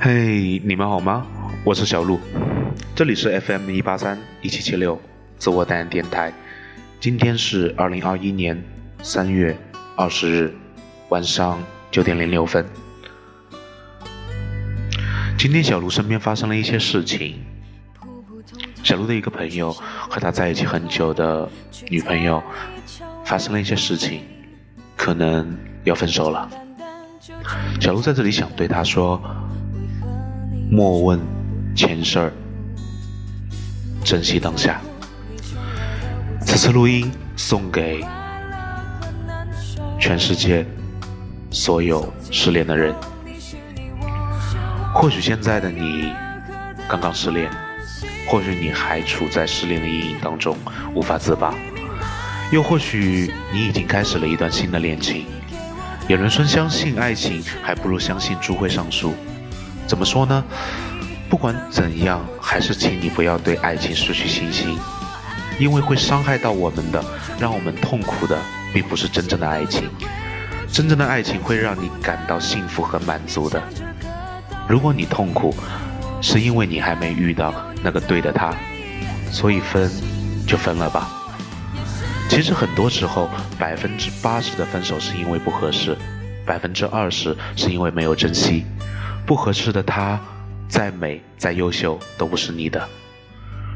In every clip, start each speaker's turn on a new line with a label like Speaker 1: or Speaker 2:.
Speaker 1: 嘿，你们好吗？我是小鹿，这里是 FM 一八三一七七六自我代言电台。今天是二零二一年三月二十日晚上九点零六分。今天小鹿身边发生了一些事情。小鹿的一个朋友和他在一起很久的女朋友发生了一些事情，可能要分手了。小鹿在这里想对他说。莫问前事儿，珍惜当下。此次录音送给全世界所有失恋的人。或许现在的你刚刚失恋，或许你还处在失恋的阴影当中无法自拔，又或许你已经开始了一段新的恋情。有人说，相信爱情还不如相信猪会上树。怎么说呢？不管怎样，还是请你不要对爱情失去信心，因为会伤害到我们的，让我们痛苦的，并不是真正的爱情。真正的爱情会让你感到幸福和满足的。如果你痛苦，是因为你还没遇到那个对的他，所以分就分了吧。其实很多时候，百分之八十的分手是因为不合适，百分之二十是因为没有珍惜。不合适的他，再美再优秀都不是你的。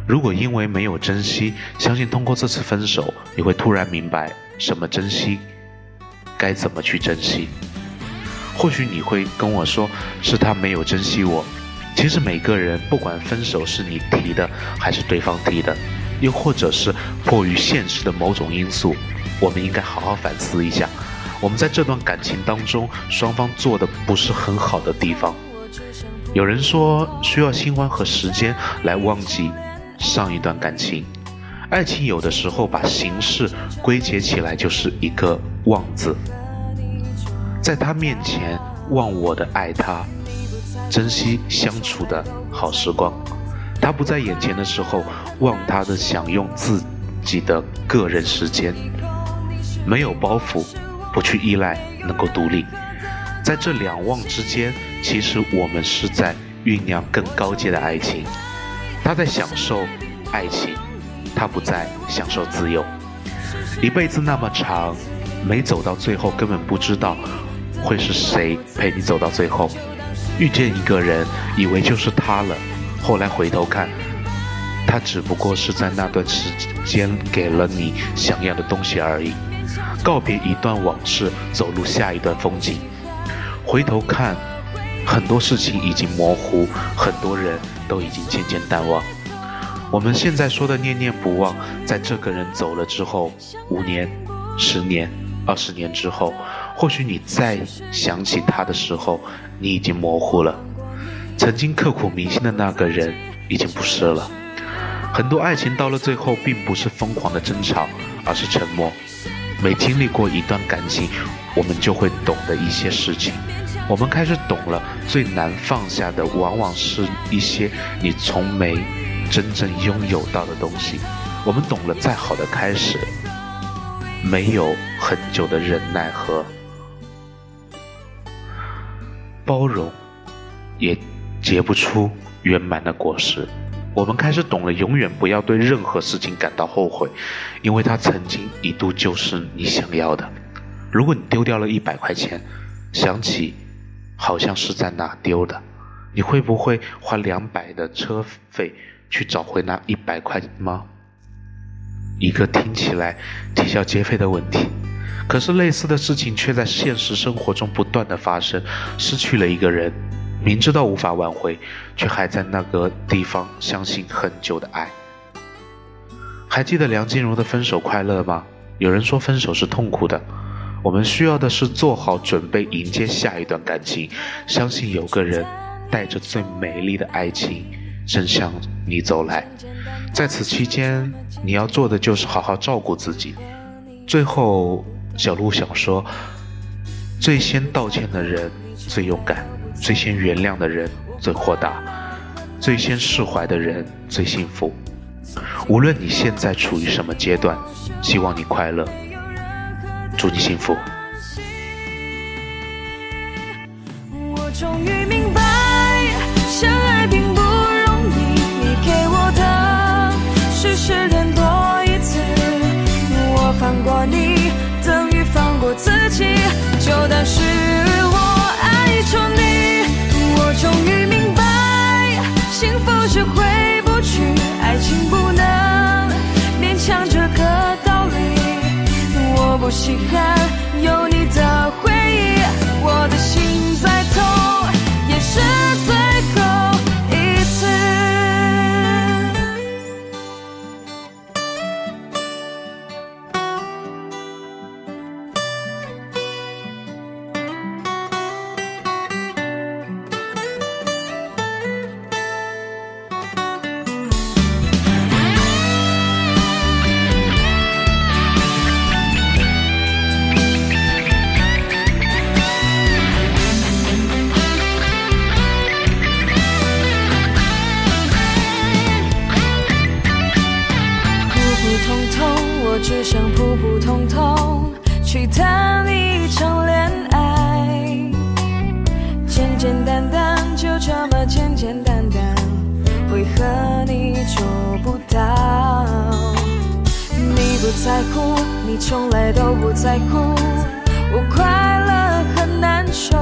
Speaker 1: 如果因为没有珍惜，相信通过这次分手，你会突然明白什么珍惜，该怎么去珍惜。或许你会跟我说，是他没有珍惜我。其实每个人，不管分手是你提的还是对方提的，又或者是迫于现实的某种因素，我们应该好好反思一下。我们在这段感情当中，双方做的不是很好的地方。有人说需要新欢和时间来忘记上一段感情，爱情有的时候把形式归结起来就是一个忘字。在他面前忘我的爱他，珍惜相处的好时光；他不在眼前的时候，忘他的享用自己的个人时间，没有包袱。不去依赖，能够独立，在这两望之间，其实我们是在酝酿更高阶的爱情。他在享受爱情，他不再享受自由。一辈子那么长，没走到最后，根本不知道会是谁陪你走到最后。遇见一个人，以为就是他了，后来回头看，他只不过是在那段时间给了你想要的东西而已。告别一段往事，走入下一段风景。回头看，很多事情已经模糊，很多人都已经渐渐淡忘。我们现在说的念念不忘，在这个人走了之后，五年、十年、二十年之后，或许你再想起他的时候，你已经模糊了。曾经刻骨铭心的那个人，已经不是了。很多爱情到了最后，并不是疯狂的争吵，而是沉默。每经历过一段感情，我们就会懂得一些事情。我们开始懂了，最难放下的，往往是一些你从没真正拥有到的东西。我们懂了，再好的开始，没有很久的忍耐和包容，也结不出圆满的果实。我们开始懂了，永远不要对任何事情感到后悔，因为它曾经一度就是你想要的。如果你丢掉了一百块钱，想起好像是在哪丢的，你会不会花两百的车费去找回那一百块吗？一个听起来啼笑皆非的问题，可是类似的事情却在现实生活中不断的发生。失去了一个人。明知道无法挽回，却还在那个地方相信很久的爱。还记得梁静茹的《分手快乐》吗？有人说分手是痛苦的，我们需要的是做好准备迎接下一段感情，相信有个人带着最美丽的爱情正向你走来。在此期间，你要做的就是好好照顾自己。最后，小鹿想说：最先道歉的人最勇敢。最先原谅的人最豁达，最先释怀的人最幸福。无论你现在处于什么阶段，希望你快乐，祝你幸福。
Speaker 2: 我终于明白，相爱并不容易，你给我的是失恋多一次。我放过你，等于放过自己，就当是。回不去爱情不能勉强这个道理我不稀罕。在乎你从来都不在乎。我快乐很难受。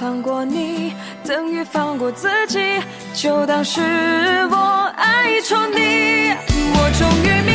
Speaker 2: 放过你等于放过自己，就当是我爱错你，我终于明。